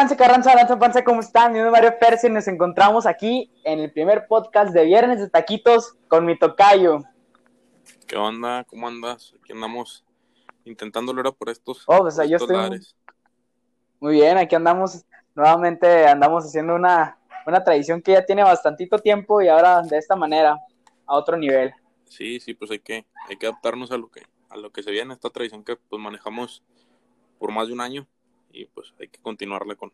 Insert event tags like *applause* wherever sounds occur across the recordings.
trance, carranza, lanza, panza, ¿cómo están? Mi nombre es Mario Pérez y nos encontramos aquí en el primer podcast de Viernes de Taquitos con mi tocayo. ¿Qué onda? ¿Cómo andas? Aquí andamos intentando lograr por estos, oh, pues, yo estoy Muy bien, aquí andamos, nuevamente andamos haciendo una, una tradición que ya tiene bastantito tiempo y ahora de esta manera, a otro nivel. Sí, sí, pues hay que, hay que adaptarnos a lo que, a lo que se viene, esta tradición que pues manejamos por más de un año y pues hay que continuarle con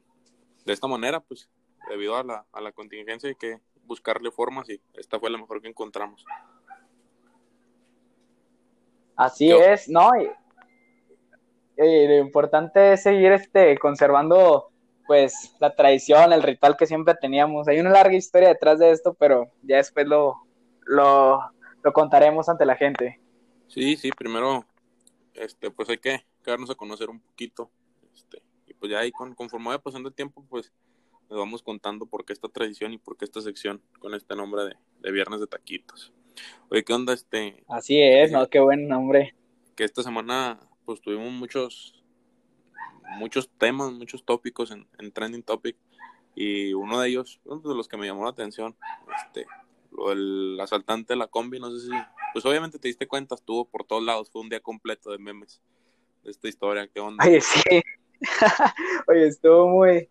de esta manera pues debido a la, a la contingencia hay que buscarle formas y esta fue la mejor que encontramos. Así es no y, lo importante es seguir este conservando pues la tradición el ritual que siempre teníamos. Hay una larga historia detrás de esto pero ya después lo lo, lo contaremos ante la gente. Sí sí primero este pues hay que darnos a conocer un poquito pues ya ahí con, conforme vaya pasando el tiempo, pues les vamos contando por qué esta tradición y por qué esta sección con este nombre de, Viernes de Taquitos. Oye, ¿qué onda este? Así es, ¿no? Qué buen nombre. Que esta semana pues tuvimos muchos muchos temas, muchos tópicos en, Trending Topic y uno de ellos, uno de los que me llamó la atención, este, lo del asaltante de la combi, no sé si, pues obviamente te diste cuenta, estuvo por todos lados, fue un día completo de memes de esta historia, ¿qué onda? Ay, sí, *laughs* Oye, estuvo muy,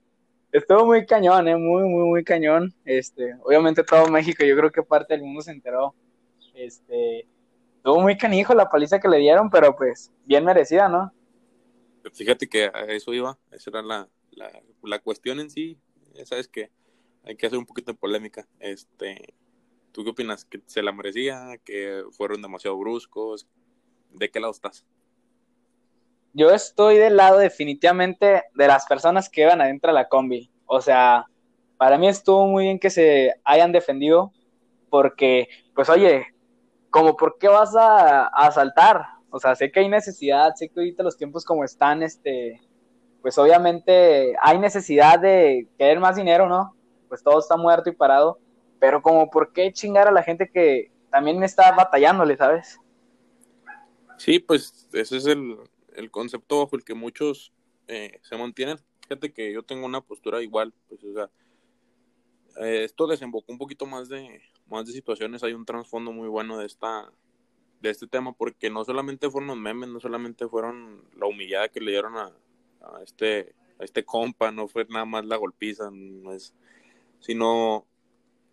estuvo muy cañón, ¿eh? muy, muy, muy cañón. Este, obviamente todo México, yo creo que parte del mundo se enteró. Este, estuvo muy canijo la paliza que le dieron, pero pues bien merecida, ¿no? Fíjate que a eso iba, esa era la, la, la cuestión en sí, sabes que hay que hacer un poquito de polémica. Este, ¿tú qué opinas? ¿Que se la merecía? ¿Que fueron demasiado bruscos? ¿De qué lado estás? Yo estoy del lado definitivamente de las personas que iban adentro de la combi. O sea, para mí estuvo muy bien que se hayan defendido porque, pues oye, como por qué vas a, asaltar? O sea, sé que hay necesidad, sé que ahorita los tiempos como están, este, pues obviamente hay necesidad de querer más dinero, ¿no? Pues todo está muerto y parado, pero como por qué chingar a la gente que también está batallándole, ¿sabes? Sí, pues ese es el, el concepto bajo el que muchos eh, se mantienen. Fíjate que yo tengo una postura igual, pues, o sea, eh, esto desembocó un poquito más de, más de situaciones, hay un trasfondo muy bueno de esta, de este tema, porque no solamente fueron los memes, no solamente fueron la humillada que le dieron a, a este, a este compa, no fue nada más la golpiza, no es, sino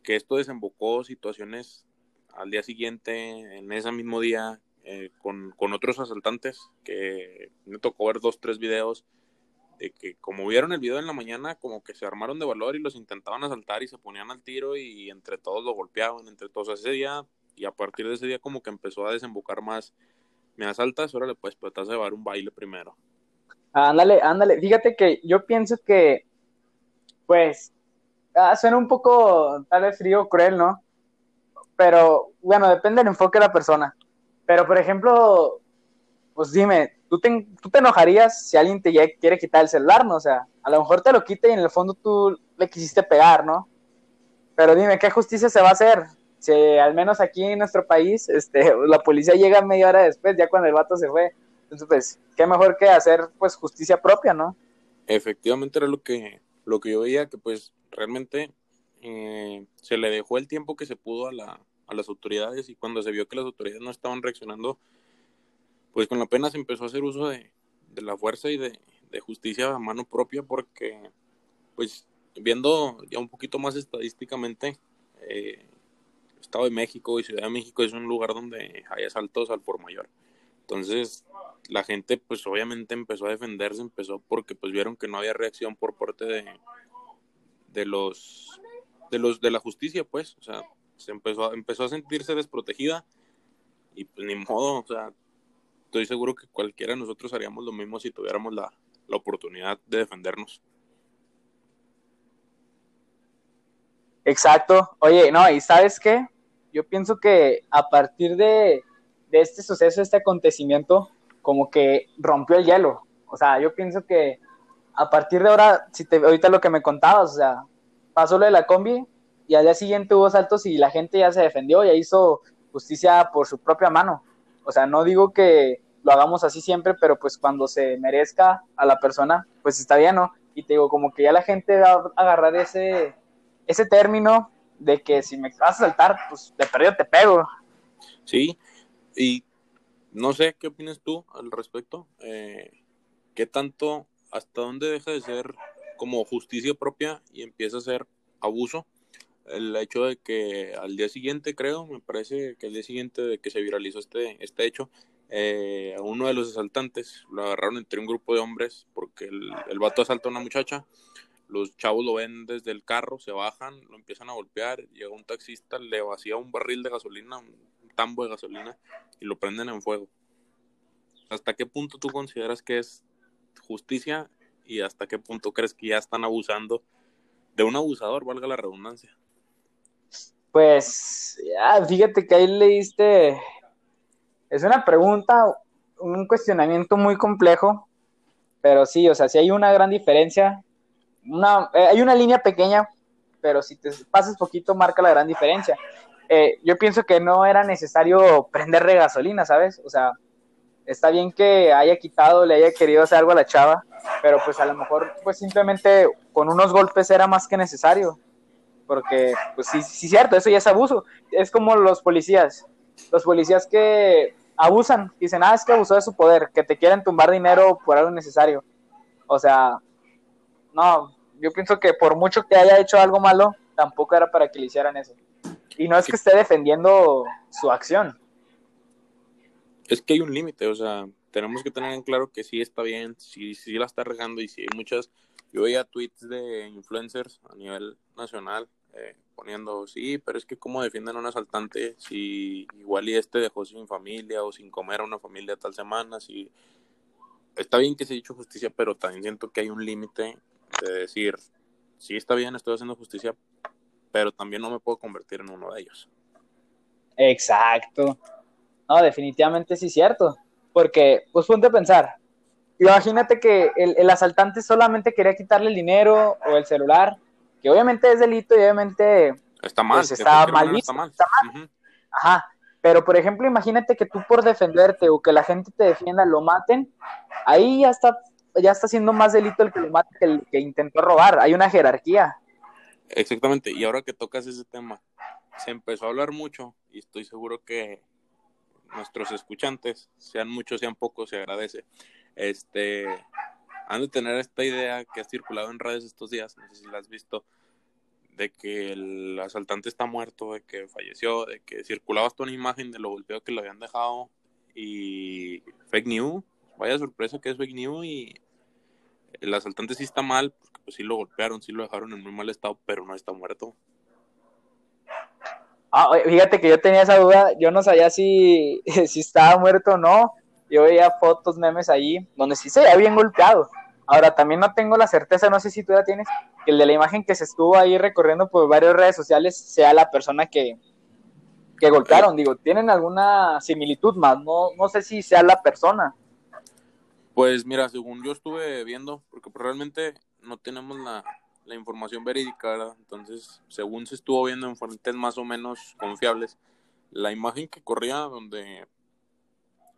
que esto desembocó situaciones al día siguiente, en ese mismo día, eh, con, otros asaltantes que me tocó ver dos, tres videos de que como vieron el video en la mañana, como que se armaron de valor y los intentaban asaltar y se ponían al tiro y entre todos lo golpeaban, entre todos ese día y a partir de ese día como que empezó a desembocar más, me asaltas, órale pues, pues te vas a llevar un baile primero. Ándale, ándale, fíjate que yo pienso que, pues, ah, suena un poco tal vez frío, cruel, ¿no? Pero bueno, depende del enfoque de la persona. Pero, por ejemplo, pues dime, ¿tú te, ¿tú te enojarías si alguien te quiere quitar el celular, no? O sea, a lo mejor te lo quita y en el fondo tú le quisiste pegar, ¿no? Pero dime, ¿qué justicia se va a hacer? Si al menos aquí en nuestro país, este, *laughs* la policía llega media hora después, ya cuando el vato se fue. Entonces, pues, qué mejor que hacer, pues, justicia propia, ¿no? Efectivamente era lo que, lo que yo veía, que pues realmente eh, se le dejó el tiempo que se pudo a la, a las autoridades y cuando se vio que las autoridades no estaban reaccionando, pues con la pena se empezó a hacer uso de, la fuerza y de, justicia a mano propia porque, pues viendo ya un poquito más estadísticamente, eh, Estado de México y Ciudad de México es un lugar donde hay asaltos al por mayor. Entonces, la gente pues obviamente empezó a defenderse, empezó porque pues vieron que no había reacción por parte de, de los de los de la justicia, pues, o sea, empezó, empezó a sentirse desprotegida y pues ni modo, o sea, estoy seguro que cualquiera de nosotros haríamos lo mismo si tuviéramos la, la oportunidad de defendernos. Exacto. Oye, no, y sabes qué? Yo pienso que a partir de, de este suceso, este acontecimiento, como que rompió el hielo. O sea, yo pienso que a partir de ahora, si te, ahorita lo que me contabas, o sea, pasó lo de la combi, y al día siguiente hubo saltos y la gente ya se defendió, ya hizo justicia por su propia mano. O sea, no digo que lo hagamos así siempre, pero pues cuando se merezca a la persona, pues está bien, ¿no? Y te digo, como que ya la gente va a agarrar ese, ese término de que si me vas a saltar, pues de perdido te pego. Sí, y no sé qué opinas tú al respecto. Eh, ¿Qué tanto, hasta dónde deja de ser como justicia propia y empieza a ser abuso? El hecho de que al día siguiente, creo, me parece que al día siguiente de que se viralizó este, este hecho, eh, a uno de los asaltantes lo agarraron entre un grupo de hombres porque el, el vato asalta a una muchacha los chavos lo ven desde el carro, se bajan, lo empiezan a golpear, llega un taxista, le vacía un barril de gasolina, un tambo de gasolina y lo prenden en fuego. ¿Hasta qué punto tú consideras que es justicia y hasta qué punto crees que ya están abusando de un abusador, valga la redundancia? Pues, ya, fíjate que ahí leíste, es una pregunta, un cuestionamiento muy complejo, pero sí, o sea, si hay una gran diferencia una, eh, hay una línea pequeña, pero si te pasas poquito marca la gran diferencia. Eh, yo pienso que no era necesario prenderle gasolina, ¿sabes? O sea, está bien que haya quitado, le haya querido hacer algo a la chava, pero pues a lo mejor pues simplemente con unos golpes era más que necesario. Porque pues sí, sí, cierto, eso ya es abuso. Es como los policías. Los policías que abusan, dicen, ah, es que abusó de su poder, que te quieren tumbar dinero por algo necesario. O sea, no, yo pienso que por mucho que haya hecho algo malo, tampoco era para que le hicieran eso. Y no es que esté defendiendo su acción. Es que hay un límite, o sea, tenemos que tener en claro que sí está bien, sí, sí la está regando y sí hay muchas. Yo veía tweets de influencers a nivel nacional eh, poniendo, sí, pero es que cómo defienden a un asaltante si igual y este dejó sin familia o sin comer a una familia tal semana, si está bien que se ha dicho justicia, pero también siento que hay un límite de decir, sí está bien, estoy haciendo justicia, pero también no me puedo convertir en uno de ellos. Exacto. No, definitivamente sí es cierto. Porque, pues ponte a pensar. Imagínate que el, asaltante solamente quería quitarle el dinero o el celular, que obviamente es delito y obviamente está mal. Pues, está, mal Está mal. Ajá. Pero, por ejemplo, imagínate que tú por defenderte o que la gente te defienda lo maten, ahí ya está ya está siendo más delito el que lo mata que el que intentó robar. Hay una jerarquía. Exactamente. Y ahora que tocas ese tema, se empezó a hablar mucho y estoy seguro que nuestros escuchantes, sean muchos, sean pocos, se agradece. Este, han de tener esta idea que ha circulado en redes estos días, no sé si la has visto, de que el asaltante está muerto, de que falleció, de que circulaba hasta una imagen de lo golpeado que lo habían dejado y fake news, vaya sorpresa que es fake news y el asaltante sí está mal, porque pues sí lo golpearon, sí lo dejaron en muy mal estado, pero no está muerto. Ah, fíjate que yo tenía esa duda, yo no sabía si, *laughs* si estaba muerto o no. Yo veía fotos, memes allí, donde sí se había bien golpeado. Ahora, también no tengo la certeza, no sé si tú ya tienes, que el de la imagen que se estuvo ahí recorriendo por varias redes sociales sea la persona que, que golpearon. Digo, ¿tienen alguna similitud más? No, no sé si sea la persona. Pues mira, según yo estuve viendo, porque realmente no tenemos la, información verídica. Entonces, según se estuvo viendo en fuentes más o menos confiables, la imagen que corría donde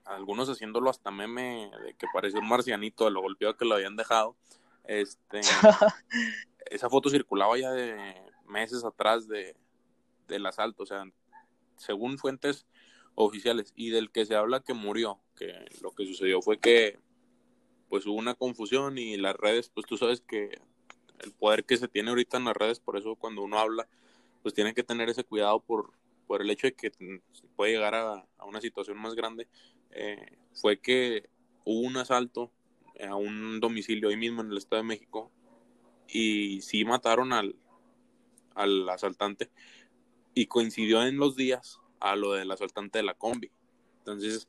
algunos haciéndolo hasta meme de que parecía un marcianito de lo golpeado que lo habían dejado, este *laughs* esa foto circulaba ya de meses atrás de, del asalto, o sea, según fuentes oficiales. Y del que se habla que murió, que lo que sucedió fue que pues hubo una confusión y las redes, pues tú sabes que el poder que se tiene ahorita en las redes, por eso cuando uno habla, pues tiene que tener ese cuidado por, por el hecho de que puede llegar a, una situación más grande, eh, fue que hubo un asalto a un domicilio ahí mismo en el Estado de México y sí mataron al, al asaltante y coincidió en los días a lo del asaltante de la combi. Entonces,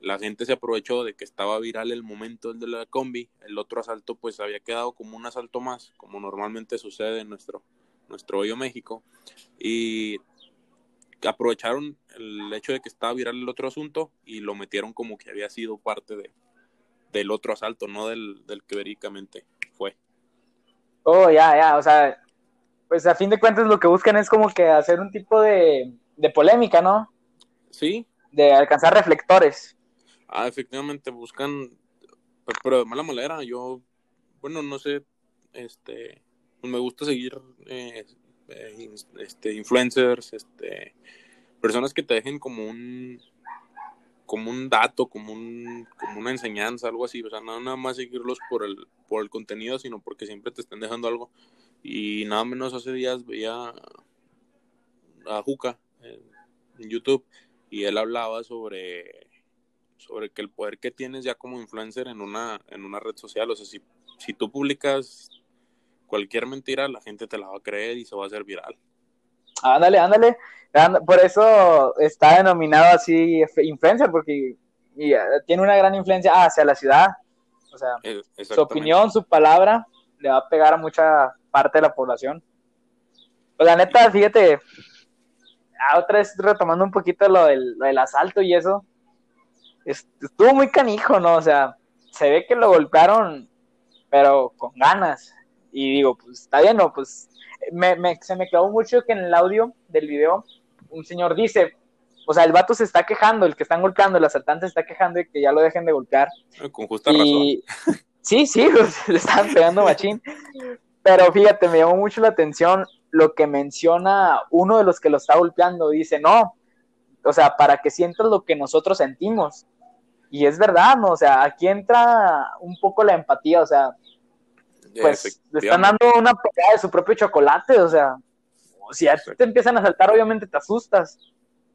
la gente se aprovechó de que estaba viral el momento de la combi, el otro asalto pues había quedado como un asalto más, como normalmente sucede en nuestro, nuestro hoyo México, y aprovecharon el hecho de que estaba viral el otro asunto y lo metieron como que había sido parte de, del otro asalto, no del, del que verídicamente fue. Oh, ya, ya, o sea, pues a fin de cuentas lo que buscan es como que hacer un tipo de, de polémica, ¿no? Sí. De alcanzar reflectores. Ah, efectivamente, buscan, pero de mala manera. Yo, bueno, no sé este, pues me gusta seguir eh, eh, este, influencers, este, personas que te dejen como un como un dato, como un como una enseñanza, algo así, o sea, no nada más seguirlos por el por el contenido, sino porque siempre te estén dejando algo. Y nada menos hace días veía a Juca en YouTube y él hablaba sobre sobre que el poder que tienes ya como influencer en una en una red social, o sea, si si tú publicas cualquier mentira, la gente te la va a creer y se va a hacer viral. Ándale, ándale. Por eso está denominado así influencer, porque eh, tiene una gran influencia hacia la ciudad. O sea, su opinión, su palabra, le va a pegar a mucha parte de la población. Pues la neta, fíjate, otra vez retomando un poquito lo del, lo del asalto y eso, estuvo muy canijo, ¿no? O sea, se ve que lo golpearon, pero con ganas. Y digo, pues está bien, ¿no? Pues me, se me quedó mucho que en el audio del video un señor dice, o sea, el vato se está quejando, el que están golpeando, el asaltante se está quejando de que ya lo dejen de golpear. Ah, con justa y... razón. *laughs* Sí, sí, *laughs* pues, le estaban pegando machín. Pero fíjate, me llamó mucho la atención lo que menciona uno de los que lo está golpeando. Dice, no, o sea, para que sientas lo que nosotros sentimos. Y es verdad, ¿no? O sea, aquí entra un poco la empatía, o sea, pues le están dando una pegada de su propio chocolate, o sea, si a ti te empiezan a saltar, obviamente te asustas,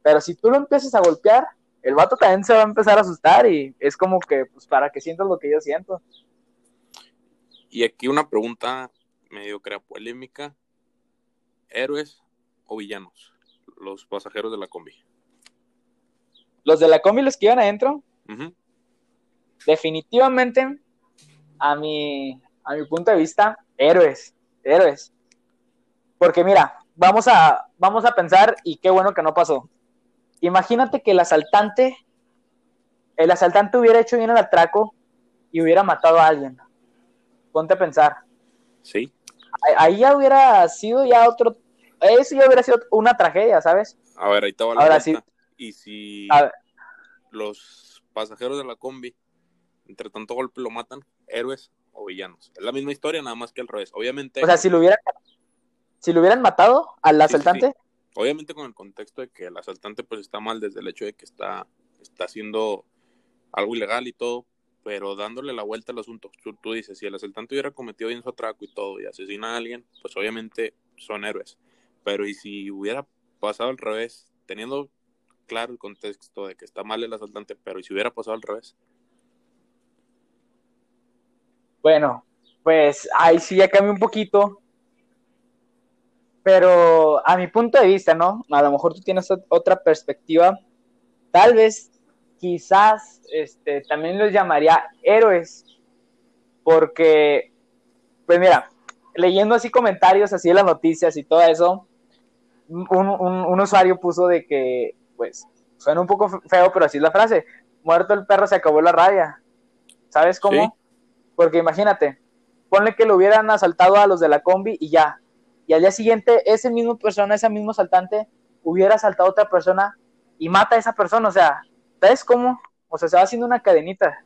pero si tú lo empiezas a golpear, el vato también se va a empezar a asustar y es como que, pues, para que sientas lo que yo siento. Y aquí una pregunta medio crea polémica. ¿Héroes o villanos? Los pasajeros de la combi. Los de la combi, los que iban adentro. Definitivamente, a mi, a mi punto de vista, héroes, héroes. Porque mira, vamos a, vamos a pensar, y qué bueno que no pasó. Imagínate que el asaltante, el asaltante hubiera hecho bien el atraco y hubiera matado a alguien. Ponte a pensar. Sí. Ahí ya hubiera sido ya otro, eso ya hubiera sido una tragedia, ¿sabes? A ver, ahí estaba la Ahora sí. Y si los pasajeros de la combi, entre tanto golpe, lo matan, héroes o villanos. Es la misma historia, nada más que al revés. Obviamente. O sea, si lo hubieran, si lo hubieran matado al asaltante. Obviamente con el contexto de que el asaltante pues está mal desde el hecho de que está, está haciendo algo ilegal y todo, pero dándole la vuelta al asunto. Tú, dices, si el asaltante hubiera cometido bien su atraco y todo y asesina a alguien, pues obviamente son héroes. Pero y si hubiera pasado al revés, teniendo claro el contexto de que está mal el asaltante, pero y si hubiera pasado al revés, bueno, pues ahí sí ya cambia un poquito. Pero a mi punto de vista, ¿no? A lo mejor tú tienes otra perspectiva. Tal vez, quizás, este, también los llamaría héroes. Porque, pues mira, leyendo así comentarios, así de las noticias y todo eso, un, un usuario puso de que, pues, suena un poco feo, pero así es la frase. Muerto el perro, se acabó la rabia. ¿Sabes cómo? Porque imagínate, ponle que lo hubieran asaltado a los de la combi y ya. Y al día siguiente, ese mismo persona, ese mismo asaltante, hubiera asaltado a otra persona y mata a esa persona. O sea, ¿sabes cómo? O sea, se va haciendo una cadenita.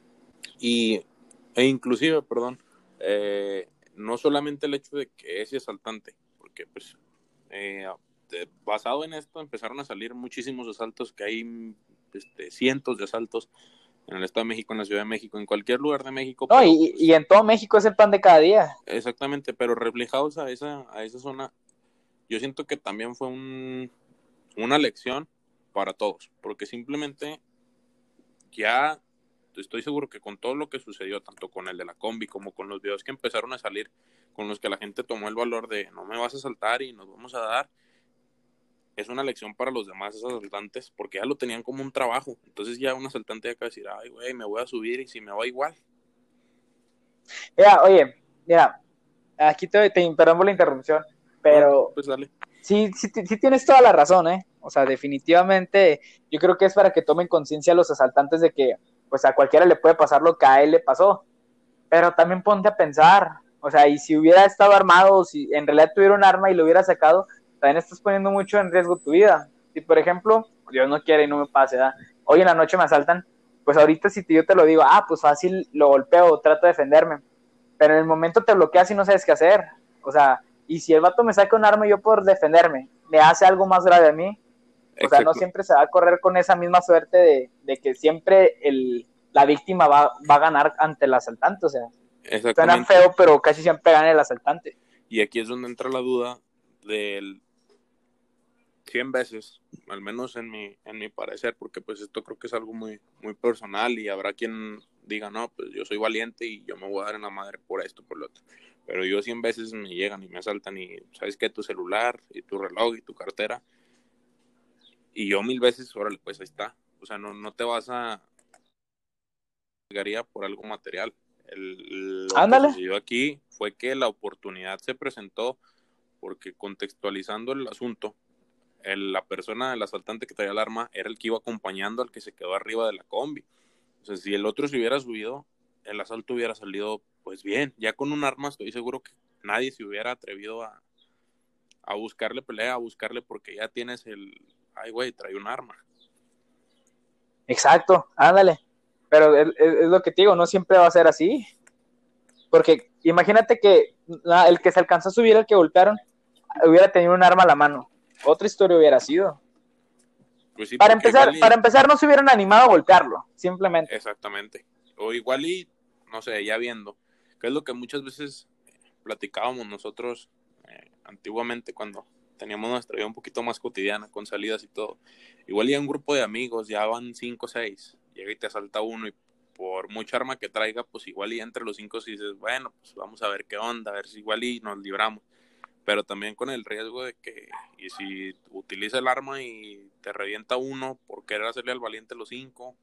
Y, e inclusive, perdón, eh, no solamente el hecho de que ese asaltante, porque pues eh, basado en esto empezaron a salir muchísimos asaltos, que hay este, cientos de asaltos en el Estado de México, en la Ciudad de México, en cualquier lugar de México. No, y, pues, y, en todo México es el pan de cada día. Exactamente, pero reflejados a esa, a esa zona, yo siento que también fue un, una lección para todos, porque simplemente ya estoy seguro que con todo lo que sucedió, tanto con el de la combi como con los videos que empezaron a salir, con los que la gente tomó el valor de no me vas a saltar y nos vamos a dar, es una lección para los demás asaltantes, porque ya lo tenían como un trabajo. Entonces ya un asaltante ya que decir, ay, güey, me voy a subir y si me va igual. Mira, oye, mira, aquí te, te la interrupción, pero pues dale. Sí, sí, sí tienes toda la razón, ¿eh? O sea, definitivamente yo creo que es para que tomen conciencia los asaltantes de que pues a cualquiera le puede pasar lo que a él le pasó. Pero también ponte a pensar, o sea, y si hubiera estado armado, si en realidad tuviera un arma y lo hubiera sacado, también estás poniendo mucho en riesgo tu vida. Si, por ejemplo, Dios no quiere y no me pase, hoy en la noche me asaltan, pues ahorita si yo te lo digo, ah, pues fácil, lo golpeo, trato de defenderme. pero en el momento te bloqueas y no sabes qué hacer. O sea, y si el vato me saca un arma yo por defenderme, me hace algo más grave a mí, o sea, no siempre se va a correr con esa misma suerte de, que siempre el, la víctima va, va, a ganar ante el asaltante, o sea, suena feo, pero casi siempre gana el asaltante. Y aquí es donde entra la duda del 100 veces, al menos en mi, en mi parecer, porque pues esto creo que es algo muy, muy personal y habrá quien diga, no, pues yo soy valiente y yo me voy a dar en la madre por esto, por lo otro. Pero yo 100 veces me llegan y me asaltan y sabes que tu celular y tu reloj y tu cartera. Y yo mil veces, órale, pues ahí está. O sea, no, no te vas a... Llegaría por algo material. El, lo que sucedió aquí fue que la oportunidad se presentó porque contextualizando el asunto, la persona, el asaltante que traía el arma, era el que iba acompañando al que se quedó arriba de la combi. O sea, si el otro se hubiera subido, el asalto hubiera salido pues bien. Ya con un arma estoy seguro que nadie se hubiera atrevido a, a buscarle pelea, a buscarle porque ya tienes el, ay güey, trae un arma. Exacto, ándale. Pero es, lo que te digo, no siempre va a ser así. Porque imagínate que el que se alcanzó a subir, el que golpearon, hubiera tenido un arma a la mano otra historia hubiera sido. Pues para empezar, para empezar no se hubieran animado a golpearlo, simplemente. Exactamente. O igual y, no sé, ya viendo, que es lo que muchas veces platicábamos nosotros eh, antiguamente cuando teníamos nuestra vida un poquito más cotidiana, con salidas y todo. Igual y un grupo de amigos, ya van cinco o seis, llega y te asalta uno y por mucha arma que traiga, pues igual y entre los cinco si dices, bueno, pues vamos a ver qué onda, a ver si igual y nos libramos pero también con el riesgo de que, y si utiliza el arma y te revienta uno por querer hacerle al valiente los cinco.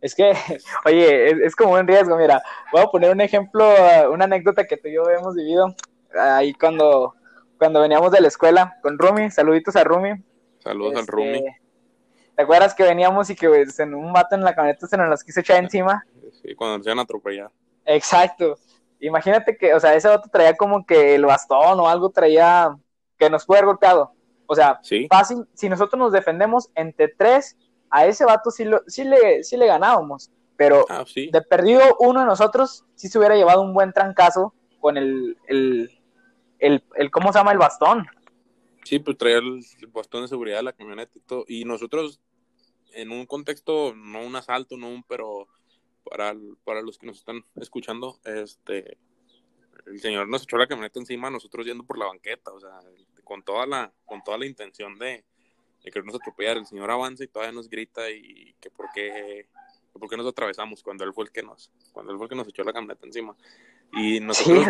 Es que, *laughs* oye, es, como un riesgo, mira, voy a poner un ejemplo, una anécdota que tú y yo hemos vivido ahí cuando, cuando veníamos de la escuela con Rumi, saluditos a Rumi. Saludos al Rumi. Este, ¿Te acuerdas que veníamos y que pues, en un mato en la camioneta se nos las quiso echar encima? Sí, cuando nos iban a atropellar. Exacto. Imagínate que, o sea, ese vato traía como que el bastón o algo traía que nos puede haber golpeado. O sea, fácil, si nosotros nos defendemos entre tres, a ese vato sí, lo, sí, le, sí le ganábamos. Pero ah, de perdido uno de nosotros sí se hubiera llevado un buen trancazo con el, el, el, ¿cómo se llama? El bastón. Sí, pues traía el, bastón de seguridad de la camioneta y todo. Y nosotros, en un contexto, no un asalto, no un, pero para, para los que nos están escuchando, este, el señor nos echó la camioneta encima, nosotros yendo por la banqueta, o sea, con toda la, con toda la intención de, de querernos atropellar. El señor avanza y todavía nos grita y que por qué, por qué nos atravesamos cuando él fue el que nos, cuando él fue el que nos echó la camioneta encima. Y nosotros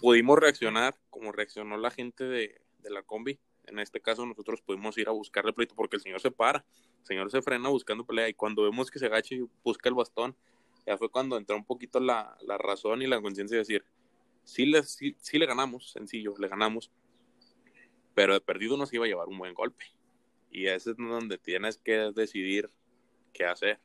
pudimos reaccionar como reaccionó la gente de, de la combi. En este caso nosotros pudimos ir a buscarle pleito porque el señor se para el señor se frena buscando pelea y cuando vemos que se agacha y busca el bastón, ya fue cuando entró un poquito la, razón y la conciencia de decir, sí le, sí, le ganamos, sencillo, le ganamos, pero de perdido nos iba a llevar un buen golpe. Y ese es donde tienes que decidir qué hacer.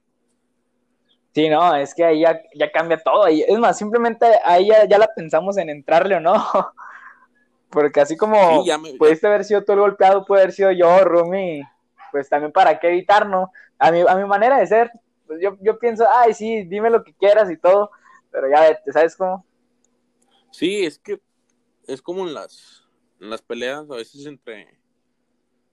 Sí, no, es que ahí ya, cambia todo. Es más, simplemente ahí ya, la pensamos en entrarle o no. *laughs* Porque así como pudiste haber sido tú el golpeado, puede haber sido yo, Rumi, pues también para qué evitar, ¿no? A mi, a mi manera de ser, pues yo, yo pienso, ay, sí, dime lo que quieras y todo, pero ya vete, ¿sabes cómo? Sí, es que es como en las, en las peleas, a veces entre,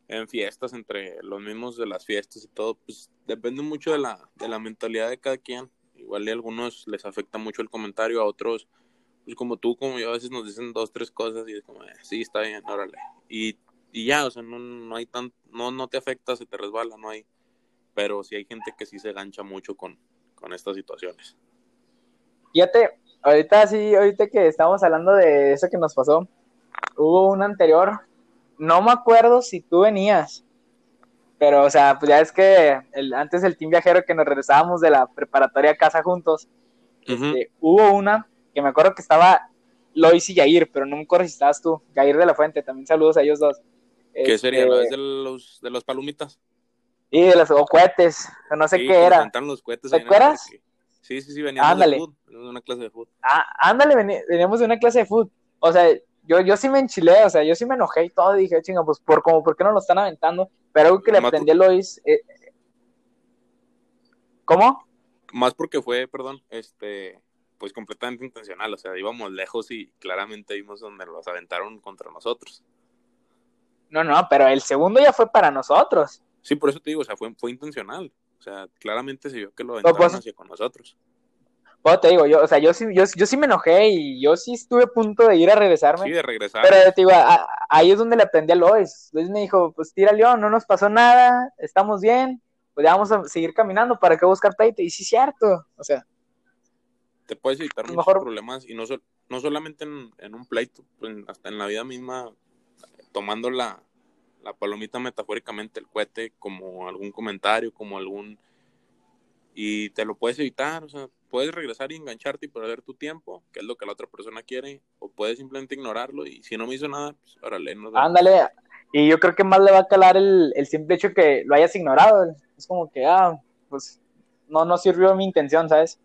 en fiestas, entre los mismos de las fiestas y todo, pues depende mucho de la, de la mentalidad de cada quien. Igual a algunos les afecta mucho el comentario, a otros, pues como tú, como yo, a veces nos dicen dos, tres cosas y es como, eh, sí, está bien, órale. Y y ya, o sea, no, no hay tan, no, no te afecta, se te resbala, no hay, pero sí hay gente que sí se gancha mucho con, con estas situaciones. Fíjate, ahorita sí, ahorita que estamos hablando de eso que nos pasó, hubo un anterior, no me acuerdo si tú venías, pero o sea, pues ya es que el, antes del team viajero que nos regresábamos de la preparatoria a casa juntos, este, hubo una que me acuerdo que estaba Lois y Yair, pero no me acuerdo si estabas tú, Yair de la Fuente, también saludos a ellos dos. ¿Qué sería? ¿Lo este, de los, de los palomitas? Sí, de los cohetes, no sé qué era. Los cohetes ¿Te acuerdas? Sí, sí, sí, veníamos de fútbol, de una clase de fútbol. Ah, ándale, veníamos de una clase de fútbol. O sea, yo, yo sí me enchilé, o sea, yo sí me enojé y todo, dije, chinga, pues por como, ¿por qué no lo están aventando? Pero algo que le aprendí a Lois, eh, ¿cómo? Más porque fue, perdón, este, pues completamente intencional, o sea, íbamos lejos y claramente vimos donde los aventaron contra nosotros. No, no, pero el segundo ya fue para nosotros. Sí, por eso te digo, o sea, fue, fue intencional. O sea, claramente se vio que lo aventaron pues, hacia con nosotros. Bueno, te digo, yo, o sea, yo sí, yo, yo sí me enojé y yo sí estuve a punto de ir a regresarme. Sí, de regresar. Pero te digo, ahí es donde le aprendí a Lois. Lois me dijo, pues tira León, no nos pasó nada, estamos bien, pues ya vamos a seguir caminando, ¿para qué buscar pleito? Y sí, cierto, o sea. Te puedes evitar muchos problemas y no, no solamente en, un pleito, pues hasta en la vida misma, tomando la, la palomita metafóricamente, el cohete, como algún comentario, como algún... Y te lo puedes evitar, o sea, puedes regresar y engancharte y perder tu tiempo, que es lo que la otra persona quiere, o puedes simplemente ignorarlo y si no me hizo nada, pues órale. No Ándale, y yo creo que más le va a calar el, el, simple hecho que lo hayas ignorado, es como que, ah, pues no, no sirvió mi intención, ¿sabes?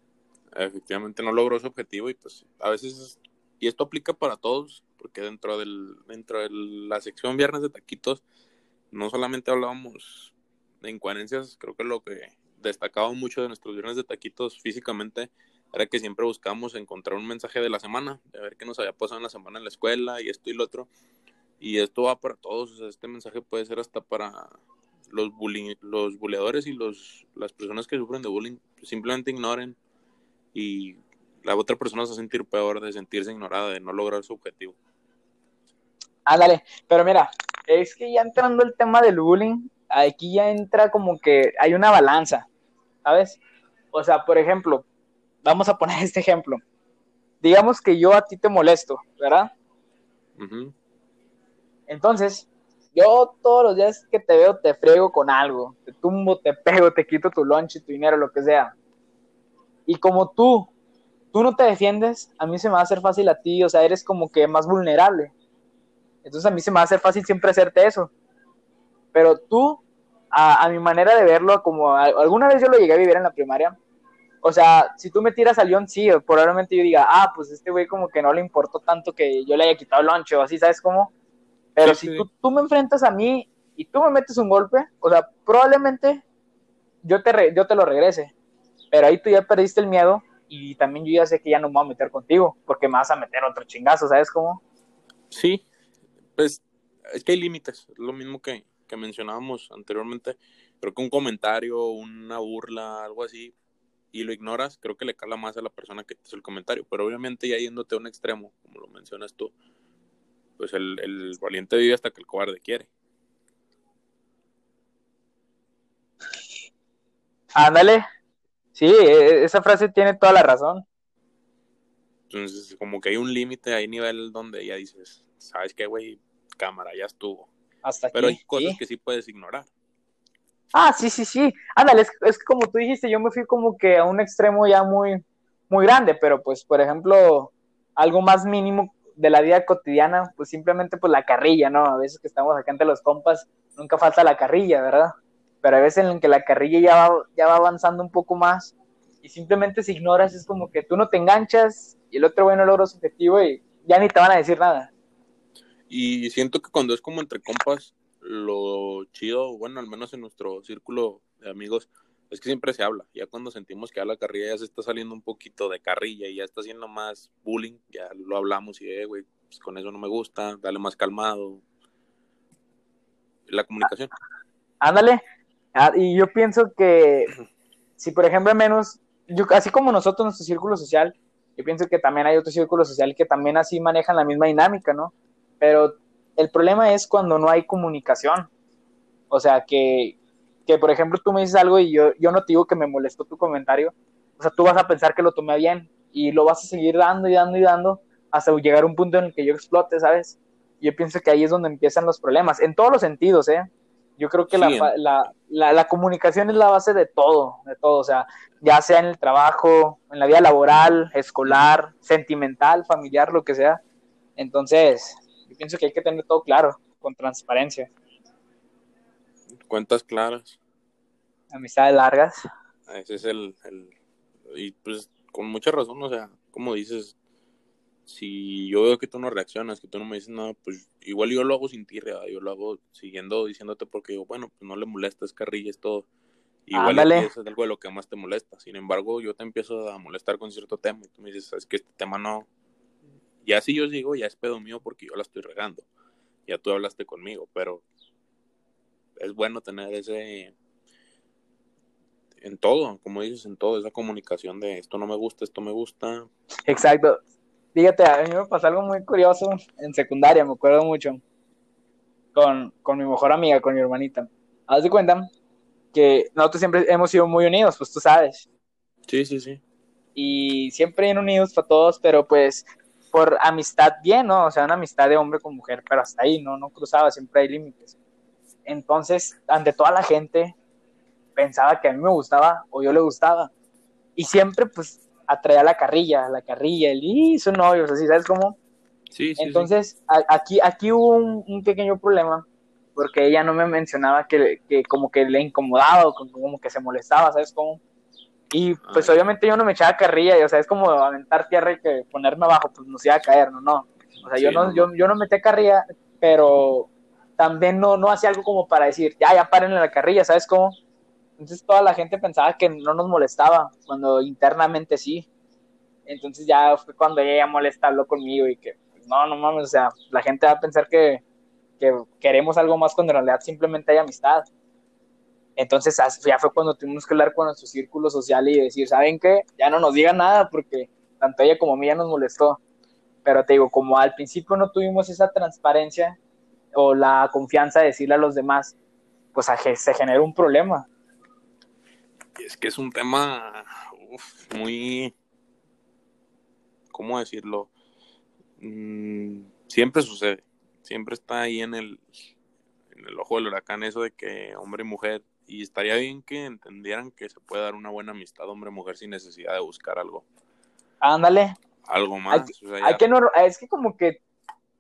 Efectivamente no logró su objetivo y pues a veces, y esto aplica para todos, porque dentro, del, dentro de la sección Viernes de Taquitos, no solamente hablábamos de incoherencias, creo que lo que destacaba mucho de nuestros viernes de taquitos físicamente era que siempre buscamos encontrar un mensaje de la semana, de ver qué nos había pasado en la semana en la escuela y esto y lo otro. Y esto va para todos, este mensaje puede ser hasta para los bullying, los buleadores y los, las personas que sufren de bullying, simplemente ignoren y la otra persona se va a sentir peor de sentirse ignorada, de no lograr su objetivo. Ándale, pero mira, es que ya entrando el tema del bullying, aquí ya entra como que hay una balanza. ¿sabes? O sea, por ejemplo, vamos a poner *laughs* este ejemplo. Digamos que yo a ti te molesto, ¿verdad? Entonces, yo todos los días que te veo te frego con algo, te tumbo, te pego, te quito tu lunch, tu dinero, lo que sea. Y como tú, tú no te defiendes, a mí se me va a hacer fácil a ti, o sea, eres como que más vulnerable. Entonces a mí se me va a hacer fácil siempre hacerte eso. Pero tú a, mi manera de verlo, como alguna vez yo lo llegué a vivir en la primaria. O sea, si tú me tiras a León, sí, probablemente yo diga, ah, pues este güey como que no le importó tanto que yo le haya quitado el lonche o así, ¿sabes cómo? Pero si Tú, tú, me enfrentas a mí y tú me metes un golpe, o sea, probablemente yo te, yo te lo regrese. Pero ahí tú ya perdiste el miedo y también yo ya sé que ya no me voy a meter contigo porque me vas a meter otro chingazo, ¿sabes cómo? Sí, pues es que hay límites, es lo mismo que, que mencionábamos anteriormente, creo que un comentario, una burla, algo así, y lo ignoras, creo que le cala más a la persona que te hace el comentario. Pero obviamente ya yéndote a un extremo, como lo mencionas tú, pues el, el valiente vive hasta que el cobarde quiere. Ándale. Sí, e, esa frase tiene toda la razón. Entonces, como que hay un límite, hay nivel donde ya dices, ¿sabes qué, güey? Cámara, ya estuvo. Pero hay cosas que sí puedes ignorar. Ah, sí, sí, sí. Ándale, es, es, como tú dijiste, yo me fui como que a un extremo ya muy, muy grande, pero pues, por ejemplo, algo más mínimo de la vida cotidiana, pues simplemente pues la carrilla, ¿no? A veces que estamos acá entre los compas, nunca falta la carrilla, ¿verdad? Pero a veces en que la carrilla ya va, ya va avanzando un poco más y simplemente si ignoras es como que tú no te enganchas y el otro bueno logra su objetivo y ya ni te van a decir nada. Y siento que cuando es como entre compas, lo chido, bueno, al menos en nuestro círculo de amigos, es que siempre se habla. Ya cuando sentimos que a la carrilla ya se está saliendo un poquito de carrilla y ya está haciendo más bullying, ya lo hablamos y, eh, güey, pues con eso no me gusta, dale más calmado. La comunicación. Ándale. Ah, y yo pienso que si, por ejemplo, menos, yo, así como nosotros, nuestro círculo social, yo pienso que también hay otro círculo social que también así manejan la misma dinámica, ¿no? Pero el problema es cuando no hay comunicación. O sea, que, que por ejemplo tú me dices algo y yo, yo no te digo que me molestó tu comentario. O sea, tú vas a pensar que lo tomé bien y lo vas a seguir dando y dando y dando hasta llegar a un punto en el que yo explote, ¿sabes? Yo pienso que ahí es donde empiezan los problemas, en todos los sentidos, ¿eh? Yo creo que la, la, la, la, comunicación es la base de todo, de todo, o sea, ya sea en el trabajo, en la vida laboral, escolar, sentimental, familiar, lo que sea. Entonces, pienso que hay que tener todo claro, con transparencia. Cuentas claras. Amistades largas. Ese es el, Y pues con mucha razón, o sea, como dices, si yo veo que tú no reaccionas, que tú no me dices nada, pues igual yo lo hago sin ti, yo lo hago siguiendo diciéndote porque bueno, pues no le molestas, carrillas, todo. Igual eso es algo de lo que más te molesta. Sin embargo, yo te empiezo a molestar con cierto tema y tú me dices, es que este tema no... Ya si yo digo, ya es pedo mío porque yo la estoy regando. Ya tú hablaste conmigo, pero es bueno tener ese... En todo, como dices, en todo, esa comunicación de esto no me gusta, esto me gusta. Exacto. Fíjate, a mí me pasó algo muy curioso en secundaria, me acuerdo mucho, con, con mi mejor amiga, con mi hermanita. Haz de cuenta que nosotros siempre hemos sido muy unidos, pues tú sabes. Sí, sí, sí. Y siempre bien unidos para todos, pero pues por amistad bien, ¿no? O sea, una amistad de hombre con mujer, pero hasta ahí, ¿no? No cruzaba, siempre hay límites. Entonces, ante toda la gente, pensaba que a mí me gustaba o yo le gustaba. Y siempre, pues, atraía la carrilla, la carrilla, el, y son novios, así, ¿sabes cómo? Sí, sí. Entonces, aquí, aquí hubo un pequeño problema porque ella no me mencionaba que, que como que le incomodaba o como que se molestaba, ¿sabes cómo? Y pues obviamente yo no me echaba carrilla, y, o sea, es como aventar tierra y que ponerme abajo, pues nos iba a caer, no, no. O sea, yo, no, Yo, yo no metí carrilla, pero también no, no hacía algo como para decir, ya, ya paren la carrilla, ¿sabes cómo? Entonces toda la gente pensaba que no nos molestaba, cuando internamente sí. Entonces ya fue cuando ella molesta, habló conmigo y que, pues, no, no mames, o sea, la gente va a pensar que, que queremos algo más cuando en realidad simplemente hay amistad. Entonces ya fue cuando tuvimos que hablar con nuestro círculo social y decir, ¿saben qué? Ya no nos digan nada porque tanto ella como a mí ya nos molestó. Pero te digo, como al principio no tuvimos esa transparencia o la confianza de decirle a los demás, pues se generó un problema. Es que es un tema muy, ¿cómo decirlo? Mm, siempre sucede siempre está ahí en el, en el ojo del huracán eso de que hombre y mujer, y estaría bien que entendieran que se puede dar una buena amistad hombre-mujer sin necesidad de buscar algo. Ándale. Algo más. Hay, que es que como que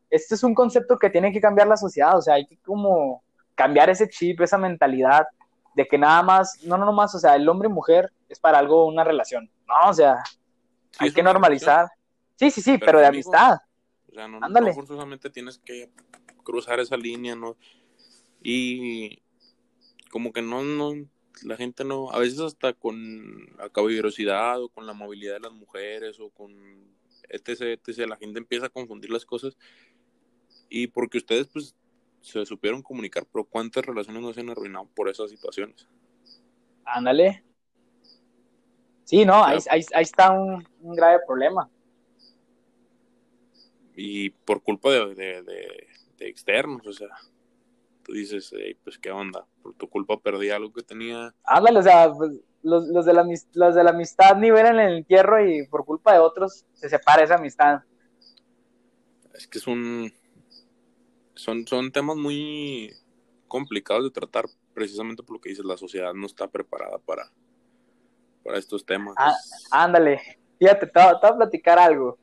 este es un concepto que tiene que cambiar la sociedad, o sea, hay que como cambiar ese chip, esa mentalidad de que nada más, no, no, no más, o sea, el hombre y mujer es para algo, una relación, no, o sea, hay que normalizar. Sí, sí, sí, pero, de amistad. O sea, no, no, forzosamente tienes que cruzar esa línea, ¿no? Y como que no, no, la gente no, a veces hasta con la caballerosidad o con la movilidad de las mujeres o con etc, etc, la gente empieza a confundir las cosas y porque ustedes pues se supieron comunicar, pero ¿cuántas relaciones no se han arruinado por esas situaciones? Ándale. Sí, no, ahí, ahí, está un grave problema y por culpa de, de, externos, o sea, tú dices, pues qué onda, por tu culpa perdí algo que tenía. Ándale, o sea, pues, los, los, de la, los de la amistad nivelan el entierro y por culpa de otros se separa esa amistad. Es que es un... Son, son temas muy complicados de tratar precisamente por lo que dices, la sociedad no está preparada para, para estos temas. Ah, ándale, fíjate, te, voy a platicar algo.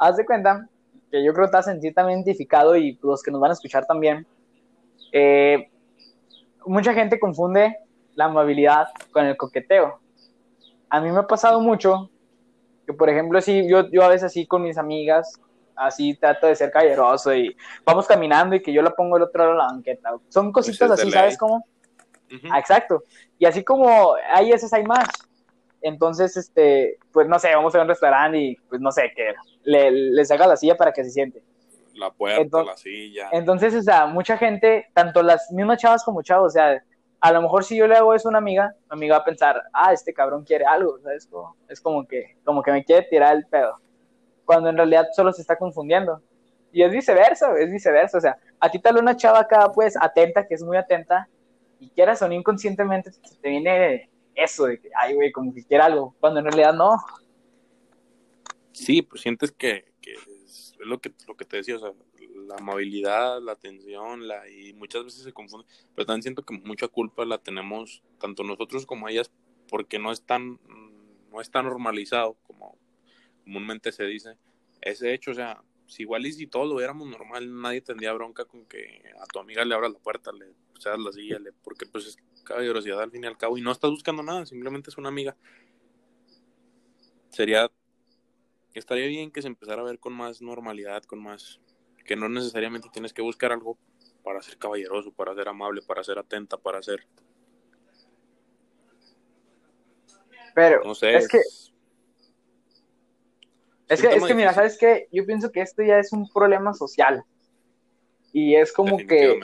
Haz de cuenta que yo creo que te has sentido también identificado y los que nos van a escuchar también. Eh, mucha gente confunde la amabilidad con el coqueteo. A mí me ha pasado mucho que, por ejemplo, si yo, yo a veces así con mis amigas, así trato de ser caballeroso y vamos caminando y que yo la pongo el otro lado de la banqueta. Son pues cositas así, ¿sabes cómo? Ah, exacto. Y así como hay esas, hay más. Entonces, este, pues no sé, vamos a un restaurante y pues no sé, que le, le saca la silla para que se siente. La puerta, la silla. Entonces, o sea, mucha gente, tanto las mismas chavas como chavos, o sea, a lo mejor si yo le hago eso a una amiga, mi amiga va a pensar, ah, este cabrón quiere algo, ¿sabes? es como que, como que me quiere tirar el pedo. Cuando en realidad solo se está confundiendo. Y es viceversa, es viceversa. O sea, a ti tal una chava acá, pues, atenta, que es muy atenta, y quieras o no inconscientemente, te viene eso de que, ay, güey, como que quiere algo, cuando en realidad no. Sí, pues sientes que, es, lo que lo que te decía, o sea, la amabilidad, la atención, la y muchas veces se confunde, pero también siento que mucha culpa la tenemos tanto nosotros como ellas porque no es tan no está normalizado como comúnmente se dice ese hecho, o sea, si igual y si todos lo viéramos normal, nadie tendría bronca con que a tu amiga le abras la puerta, le seas la silla, le, porque pues es caballerosidad al fin y al cabo y no estás buscando nada, simplemente es una amiga. Sería, estaría bien que se empezara a ver con más normalidad, con más, que no necesariamente tienes que buscar algo para ser caballeroso, para ser amable, para ser atenta, para ser Pero no sé. es que es que, es que mira, ¿sabes qué? Yo pienso que esto ya es un problema social. Y es como que,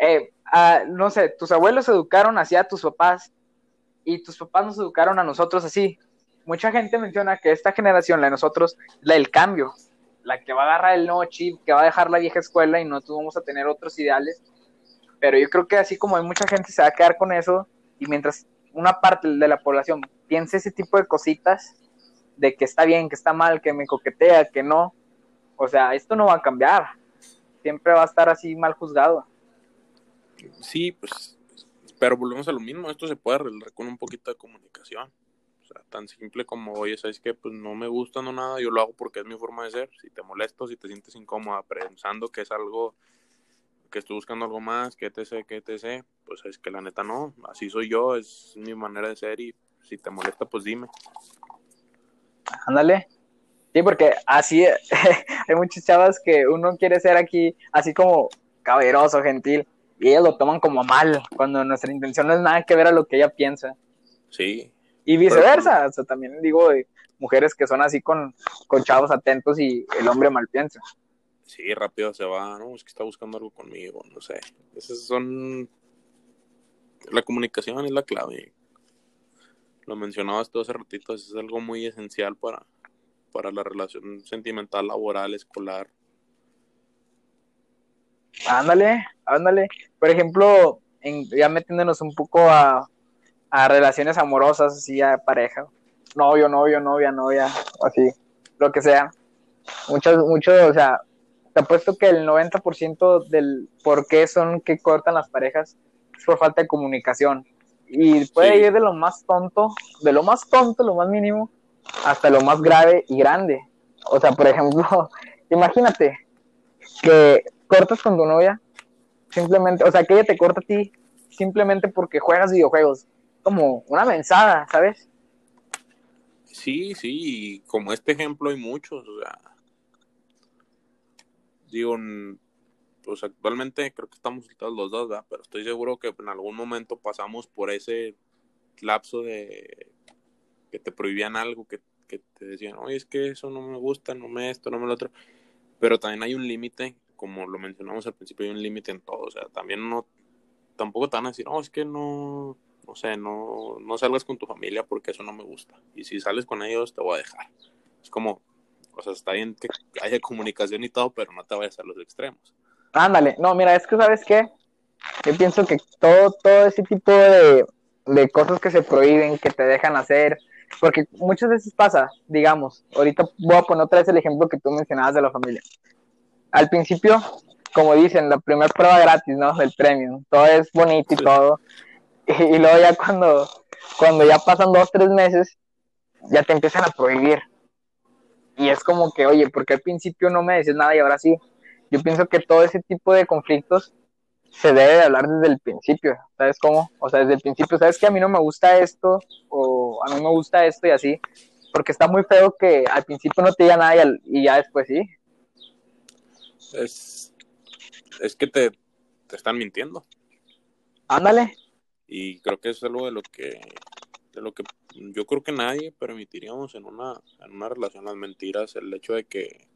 eh, ah, no sé, tus abuelos educaron así a tus papás y tus papás nos educaron a nosotros así. Mucha gente menciona que esta generación, la de nosotros, la del cambio, la que va a agarrar el nuevo chip, que va a dejar la vieja escuela y nosotros vamos a tener otros ideales. Pero yo creo que así como hay mucha gente se va a quedar con eso y mientras una parte de la población piense ese tipo de cositas, de que está bien, que está mal, que me coquetea, que no. O sea, esto no va a cambiar. Siempre va a estar así mal juzgado. Sí, pues, pero volvemos a lo mismo. Esto se puede arreglar con un poquito de comunicación. O sea, tan simple como, oye, ¿sabes qué? Pues no me gusta, no nada, yo lo hago porque es mi forma de ser. Si te molesto, si te sientes incómoda pensando que es algo, que estoy buscando algo más, que te sé, que te sé, pues es que la neta no. Así soy yo, es mi manera de ser y si te molesta, pues dime. Ándale. Sí, porque así *laughs* hay muchas chavas que uno quiere ser aquí así como caballeroso, gentil, y ellas lo toman como mal, cuando nuestra intención no es nada que ver a lo que ella piensa. Sí. Y viceversa, o sea, también digo de mujeres que son así con, con chavos atentos y el hombre mal piensa. Sí, rápido se va, no, es que está buscando algo conmigo, no sé. Esas son... La comunicación es la clave lo mencionabas todo hace ratito, es algo muy esencial para, para la relación sentimental, laboral, escolar. Ándale, ándale. Por ejemplo, en, ya metiéndonos un poco a, a relaciones amorosas, así a pareja, novio, novio, novia, novia, así, lo que sea. Muchos, muchos, o sea, te apuesto que el 90% del por qué son que cortan las parejas es por falta de comunicación y puede ir de lo más tonto, de lo más tonto, lo más mínimo, hasta lo más grave y grande. O sea, por ejemplo, *laughs* imagínate que cortas con tu novia, simplemente, o sea, que ella te corta a ti simplemente porque juegas videojuegos, como una mensada, ¿sabes? Sí, sí, como este ejemplo hay muchos, o sea, digo, pues actualmente creo que estamos los dos, ¿verdad? Pero estoy seguro que en algún momento pasamos por ese lapso de que te prohibían algo, que, te decían, oye, es que eso no me gusta, no me esto, no me lo otro. Pero también hay un límite, como lo mencionamos al principio, hay un límite en todo. O sea, también no, tampoco te van a decir, no, es que no, no sé, no, no salgas con tu familia porque eso no me gusta. Y si sales con ellos, te voy a dejar. Es como, o sea, está bien que haya comunicación y todo, pero no te vayas a los extremos. Ándale, no, mira, es que sabes qué, yo pienso que todo, todo ese tipo de, cosas que se prohíben, que te dejan hacer, porque muchas veces pasa, digamos, ahorita voy a poner otra vez el ejemplo que tú mencionabas de la familia. Al principio, como dicen, la primera prueba gratis, ¿no? Del premio, todo es bonito y todo, y, luego ya cuando, cuando ya pasan dos, tres meses, ya te empiezan a prohibir. Y es como que, oye, porque al principio no me dices nada y ahora sí? Yo pienso que todo ese tipo de conflictos se debe de hablar desde el principio, ¿sabes cómo? O sea, desde el principio, ¿sabes que a mí no me gusta esto? O a mí me gusta esto y así, porque está muy feo que al principio no te diga nada y, ya después sí. Es, es que te, te están mintiendo. Ándale. Y creo que es algo de lo que de lo que yo creo que nadie permitiríamos en una, en una relación las mentiras, el hecho de que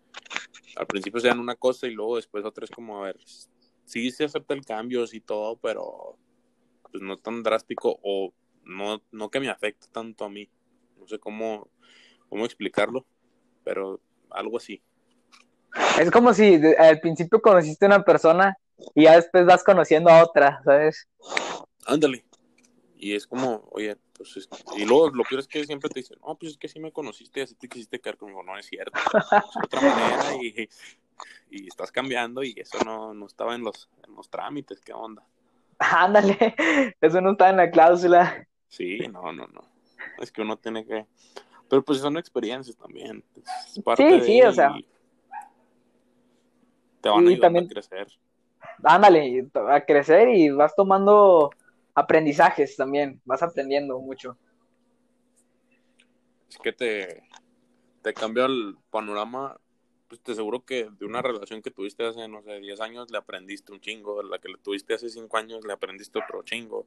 al principio sean una cosa y luego después otra es como, a ver, sí se acepta el cambio y todo, pero pues no tan drástico o no, no que me afecte tanto a mí. No sé cómo, cómo explicarlo, pero algo así. Es como si al principio conociste a una persona y ya después vas conociendo a otra, ¿sabes? Ándale. Y es como, oye, pues, y luego lo peor es que siempre te dicen, no, pues es que sí me conociste, así te quisiste quedar conmigo. No es cierto, es otra manera y, y, estás cambiando y eso no, no estaba en los, en los trámites, ¿qué onda? Ándale, eso no está en la cláusula. Sí, no, no, no. Es que uno tiene que. Pero pues son experiencias también. Es parte sí, sí, o sea. Te van a ayudar a crecer. Ándale, a crecer y vas tomando aprendizajes también, vas aprendiendo mucho. Es que te, te cambia el panorama, pues te seguro que de una relación que tuviste hace, no sé, 10 años le aprendiste un chingo, de la que le tuviste hace 5 años le aprendiste otro chingo,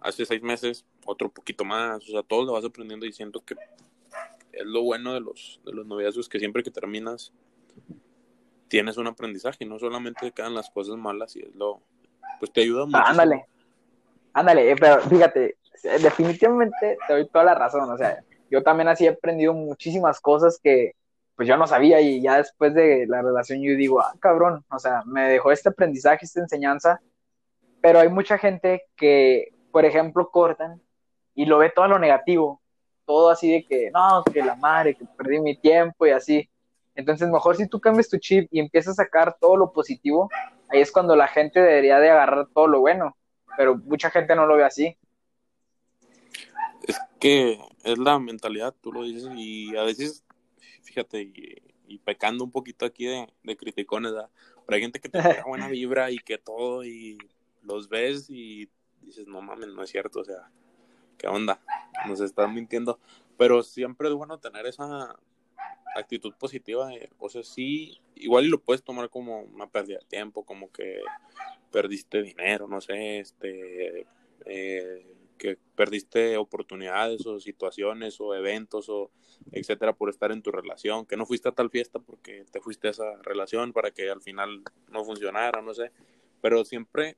hace seis meses, otro poquito más, o sea, todo lo vas aprendiendo y siento que es lo bueno de los, de los noviazgos que siempre que terminas tienes un aprendizaje, no solamente quedan las cosas malas y es lo, pues te ayuda mucho. ándale, ándale, eh, pero fíjate, definitivamente te doy toda la razón, o sea, yo también así he aprendido muchísimas cosas que pues yo no sabía y ya después de la relación yo digo, ah, cabrón, o sea, me dejó este aprendizaje, esta enseñanza, pero hay mucha gente que, por ejemplo, cortan y lo ve todo lo negativo, todo así de que, no, que la madre, que perdí mi tiempo y así. Entonces, mejor si tú cambias tu chip y empiezas a sacar todo lo positivo, ahí es cuando la gente debería de agarrar todo lo bueno, pero mucha gente no lo ve así. Es que es la mentalidad, tú lo dices, y a veces, fíjate, y, pecando un poquito aquí de, de criticones, pero hay gente que te *laughs* da buena vibra y que todo, y los ves y dices, no mames, no es cierto, o sea, ¿qué onda? Nos están mintiendo. Pero siempre es bueno tener esa actitud positiva. o sea, sí, igual lo puedes tomar como una pérdida de tiempo, como que perdiste dinero, no sé, este, eh, que perdiste oportunidades o situaciones o eventos o etcétera por estar en tu relación, que no fuiste a tal fiesta porque te fuiste a esa relación para que al final no funcionara, no sé. Pero siempre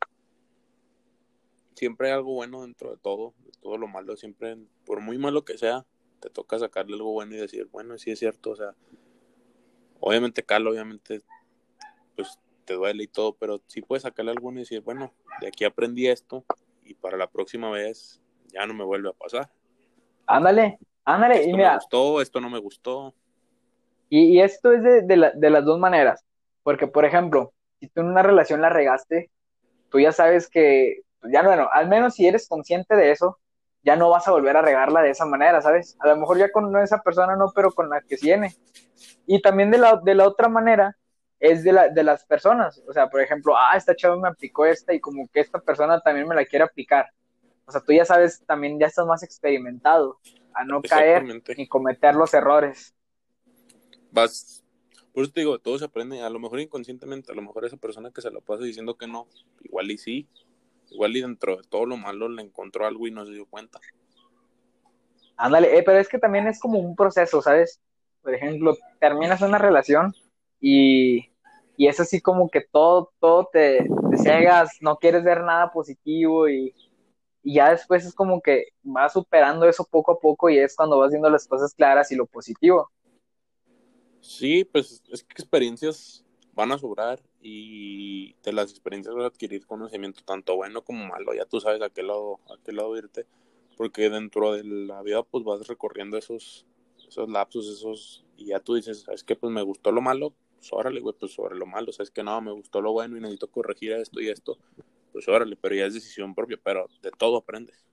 siempre hay algo bueno dentro de todo, de todo lo malo, siempre, por muy malo que sea, te toca sacarle algo bueno y decir, bueno, sí es cierto, o sea, obviamente Carlos, obviamente, pues te duele y todo, pero sí puedes sacarle algo bueno y decir, bueno, de aquí aprendí esto y para la próxima vez ya no me vuelve a pasar. Ándale, ándale, esto y mira. Me gustó, esto no me gustó. Y, esto es de, de las dos maneras, porque por ejemplo, si tú en una relación la regaste, tú ya sabes que ya bueno, al menos si eres consciente de eso, ya no vas a volver a regarla de esa manera, ¿sabes? A lo mejor ya con esa persona no, pero con la que viene. Y también de la, de la otra manera es de, la, de las personas. O sea, por ejemplo, ah, esta chava me aplicó esta y como que esta persona también me la quiere aplicar. O sea, tú ya sabes, también ya estás más experimentado a no caer ni cometer los errores. Vas, por eso te digo, todo se aprende, a lo mejor inconscientemente, a lo mejor esa persona que se la pasa diciendo que no, igual y sí, Igual y dentro de todo lo malo le encontró algo y no se dio cuenta. Ándale, eh, pero es que también es como un proceso, ¿sabes? Por ejemplo, terminas una relación y, y es así como que todo, todo te, te cegas, no quieres ver nada positivo y, y ya después es como que vas superando eso poco a poco y es cuando vas viendo las cosas claras y lo positivo. Sí, pues es que experiencias van a sobrar y de las experiencias vas a adquirir conocimiento tanto bueno como malo, ya tú sabes a qué lado, a qué lado irte, porque dentro de la vida pues vas recorriendo esos, esos lapsos, esos, y ya tú dices, ¿sabes qué? Pues me gustó lo malo, pues órale, güey, pues sobre lo malo, ¿sabes que No, me gustó lo bueno y necesito corregir esto y esto, pues órale, pero ya es decisión propia, pero de todo aprendes.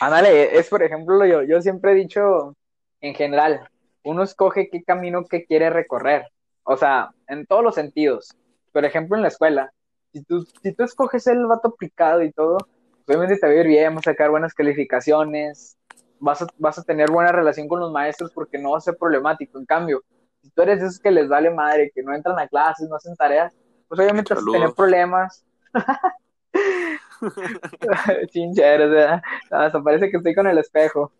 Ándale, es por ejemplo, yo, yo siempre he dicho, en general, uno escoge qué camino que quiere recorrer, o sea, en todos los sentidos, por ejemplo, en la escuela, si tú, si tú escoges el vato aplicado y todo, obviamente te va a ir bien, vas a sacar buenas calificaciones, vas a, vas a tener buena relación con los maestros porque no va a ser problemático. En cambio, si tú eres de esos que les vale madre, que no entran a clases, no hacen tareas, pues obviamente vas a tener problemas. *laughs* *laughs* Chincheros, hasta parece que estoy con el espejo.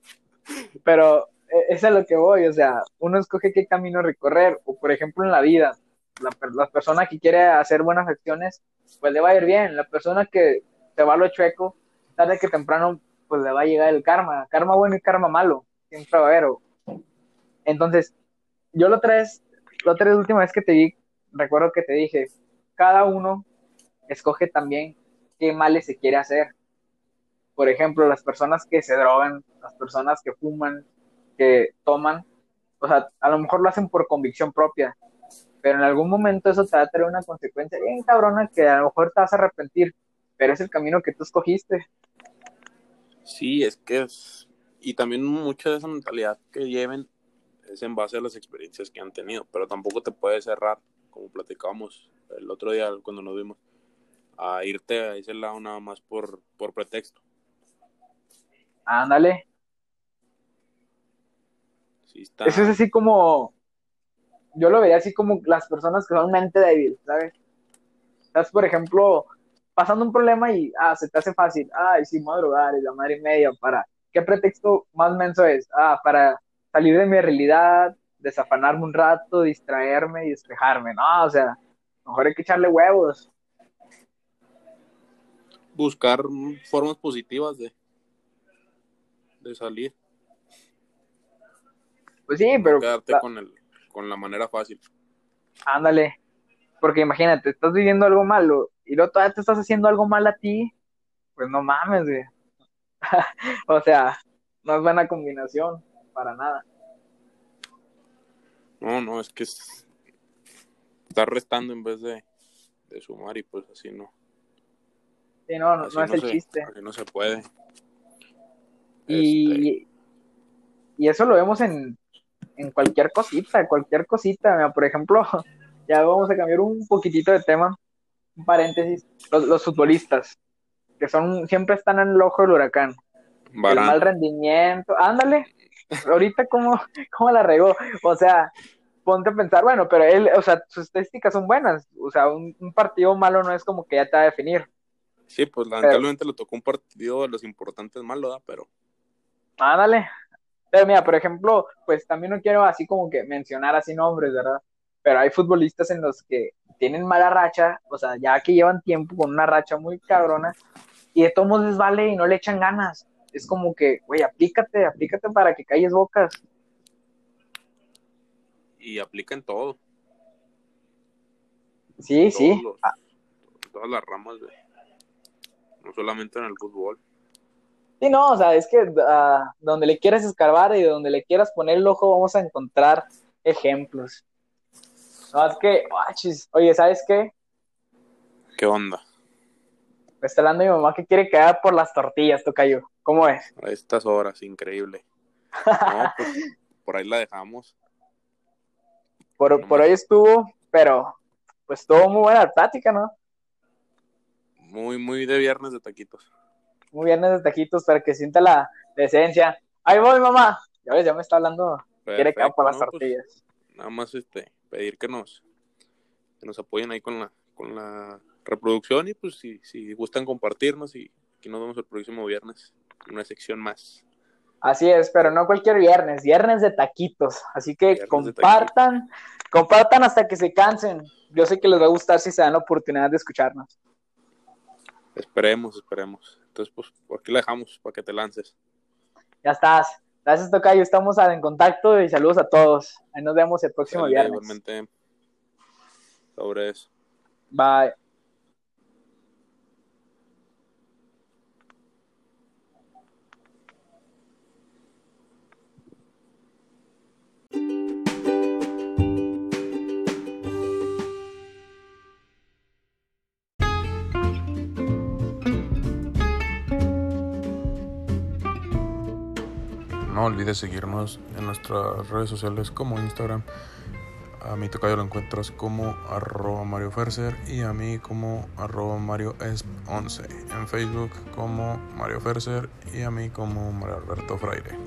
Pero es a lo que voy, o sea, uno escoge qué camino recorrer, o por ejemplo en la vida, la, persona que quiere hacer buenas acciones, pues le va a ir bien. La persona que se va a lo chueco, tarde que temprano, pues le va a llegar el karma. Karma bueno y karma malo. Siempre va a haber. Entonces, yo lo tres, la otra última vez que te vi, recuerdo que te dije, cada uno escoge también qué males se quiere hacer. Por ejemplo, las personas que se drogan, las personas que fuman, que toman, o sea, a lo mejor lo hacen por convicción propia, pero en algún momento eso te va a tener una consecuencia bien cabrona que a lo mejor te vas a arrepentir, pero es el camino que tú escogiste. Sí, es que es, y también mucha de esa mentalidad que lleven es en base a las experiencias que han tenido, pero tampoco te puedes cerrar, como platicábamos el otro día cuando nos vimos, a irte a ese lado nada más por, por pretexto. Ándale. Sí está. Eso es así como, yo lo vería así como las personas que son mente débil, ¿sabes? ¿Sabes? Por ejemplo, pasando un problema y, ah, se te hace fácil, ay, sí, me drogar y la madre y media, para, ¿qué pretexto más menso es? Ah, para salir de mi realidad, desafanarme un rato, distraerme y despejarme, no, o sea, mejor hay que echarle huevos. Buscar formas positivas de, de salir. Pues sí, pero... quedarte con, el, con la manera fácil. Ándale, porque imagínate, estás viviendo algo malo y luego todavía te estás haciendo algo mal a ti, pues no mames, güey. *laughs* o sea, no es buena combinación, para nada. No, no, es que es... está restando en vez de, de, sumar y pues así no. Sí, no, no, es el chiste. Así no se puede. Y, este... y eso lo vemos en, en cualquier cosita, cualquier cosita. Por ejemplo, *laughs* ya vamos a cambiar un poquitito de tema, un paréntesis, los, futbolistas, que son siempre están en el ojo del huracán. El mal rendimiento, ándale, ahorita cómo, *laughs* cómo la regó, o sea, ponte a pensar, bueno, pero él, o sea, sus estadísticas son buenas, o sea, un, partido malo no es como que ya te va a definir. Sí, pues lamentablemente le tocó un partido de los importantes malo, ¿da? pero... Ándale, pero mira, por ejemplo, pues también no quiero así como que mencionar así nombres, ¿verdad? Pero hay futbolistas en los que tienen mala racha, o sea, ya que llevan tiempo con una racha muy cabrona, y de todos modos les vale y no le echan ganas. Es como que, güey, aplícate, aplícate para que calles bocas. Y apliquen todo. Sí, sí. todas las ramas, de, no solamente en el fútbol. Sí, no, o sea, es que uh, donde le quieras escarbar y donde le quieras poner el ojo vamos a encontrar ejemplos. No, es que, oye, ¿sabes qué? ¿Qué onda? Me está hablando mi mamá que quiere quedar por las tortillas, tocayo. ¿Cómo es? A estas horas, increíble. No, pues, *laughs* por ahí la dejamos. Por, por ahí estuvo, pero pues estuvo muy buena plática, ¿no? Muy, muy de viernes de taquitos muy viernes de taquitos para que sienta la decencia. Ahí voy, mamá. Ya ves, ya me está hablando. Quiere quedar por las pues, tortillas. nada más este, pedir que nos, que nos apoyen ahí con la, con la reproducción y pues si, si gustan compartirnos y aquí nos vemos el próximo viernes. Una sección más. Así es, pero no cualquier viernes, viernes de taquitos. Así que compartan, compartan hasta que se cansen. Yo sé que les va a gustar si se dan la oportunidad de escucharnos. Esperemos, esperemos. Entonces, pues, por aquí la dejamos para que te lances. Ya estás. Gracias, Tocayo. Estamos en contacto y saludos a todos. Ahí nos vemos el próximo viernes. Igualmente. Sobre eso. Bye. No olvides seguirnos en nuestras redes sociales como Instagram. A mi tocayo lo encuentras como arroba Mario Ferser y a mí como arroba Mario 11 En Facebook como Mario Ferser y a mí como Mario Alberto Fraire.